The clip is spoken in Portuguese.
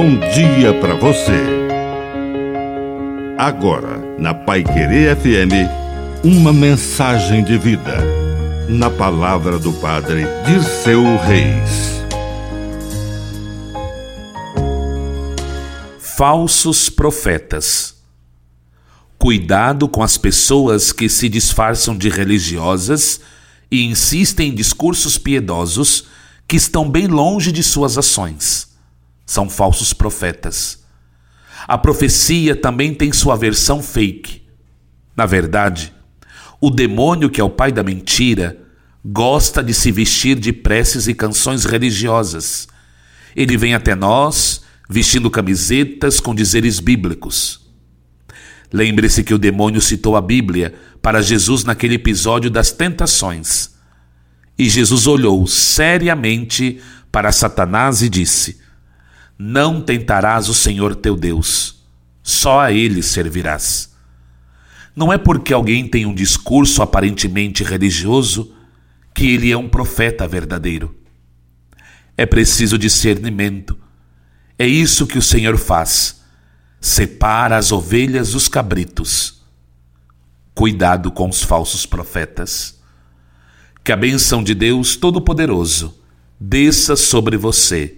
bom dia para você. Agora, na Pai Querer FM, uma mensagem de vida. Na palavra do Padre de seu Reis. Falsos profetas. Cuidado com as pessoas que se disfarçam de religiosas e insistem em discursos piedosos que estão bem longe de suas ações. São falsos profetas. A profecia também tem sua versão fake. Na verdade, o demônio, que é o pai da mentira, gosta de se vestir de preces e canções religiosas. Ele vem até nós vestindo camisetas com dizeres bíblicos. Lembre-se que o demônio citou a Bíblia para Jesus naquele episódio das tentações. E Jesus olhou seriamente para Satanás e disse: Não tentarás o Senhor teu Deus, só a ele servirás. Não é porque alguém tem um discurso aparentemente religioso que ele é um profeta verdadeiro. É preciso discernimento. É isso que o Senhor faz separa as ovelhas dos cabritos. Cuidado com os falsos profetas. Que a benção de Deus Todo-Poderoso desça sobre você,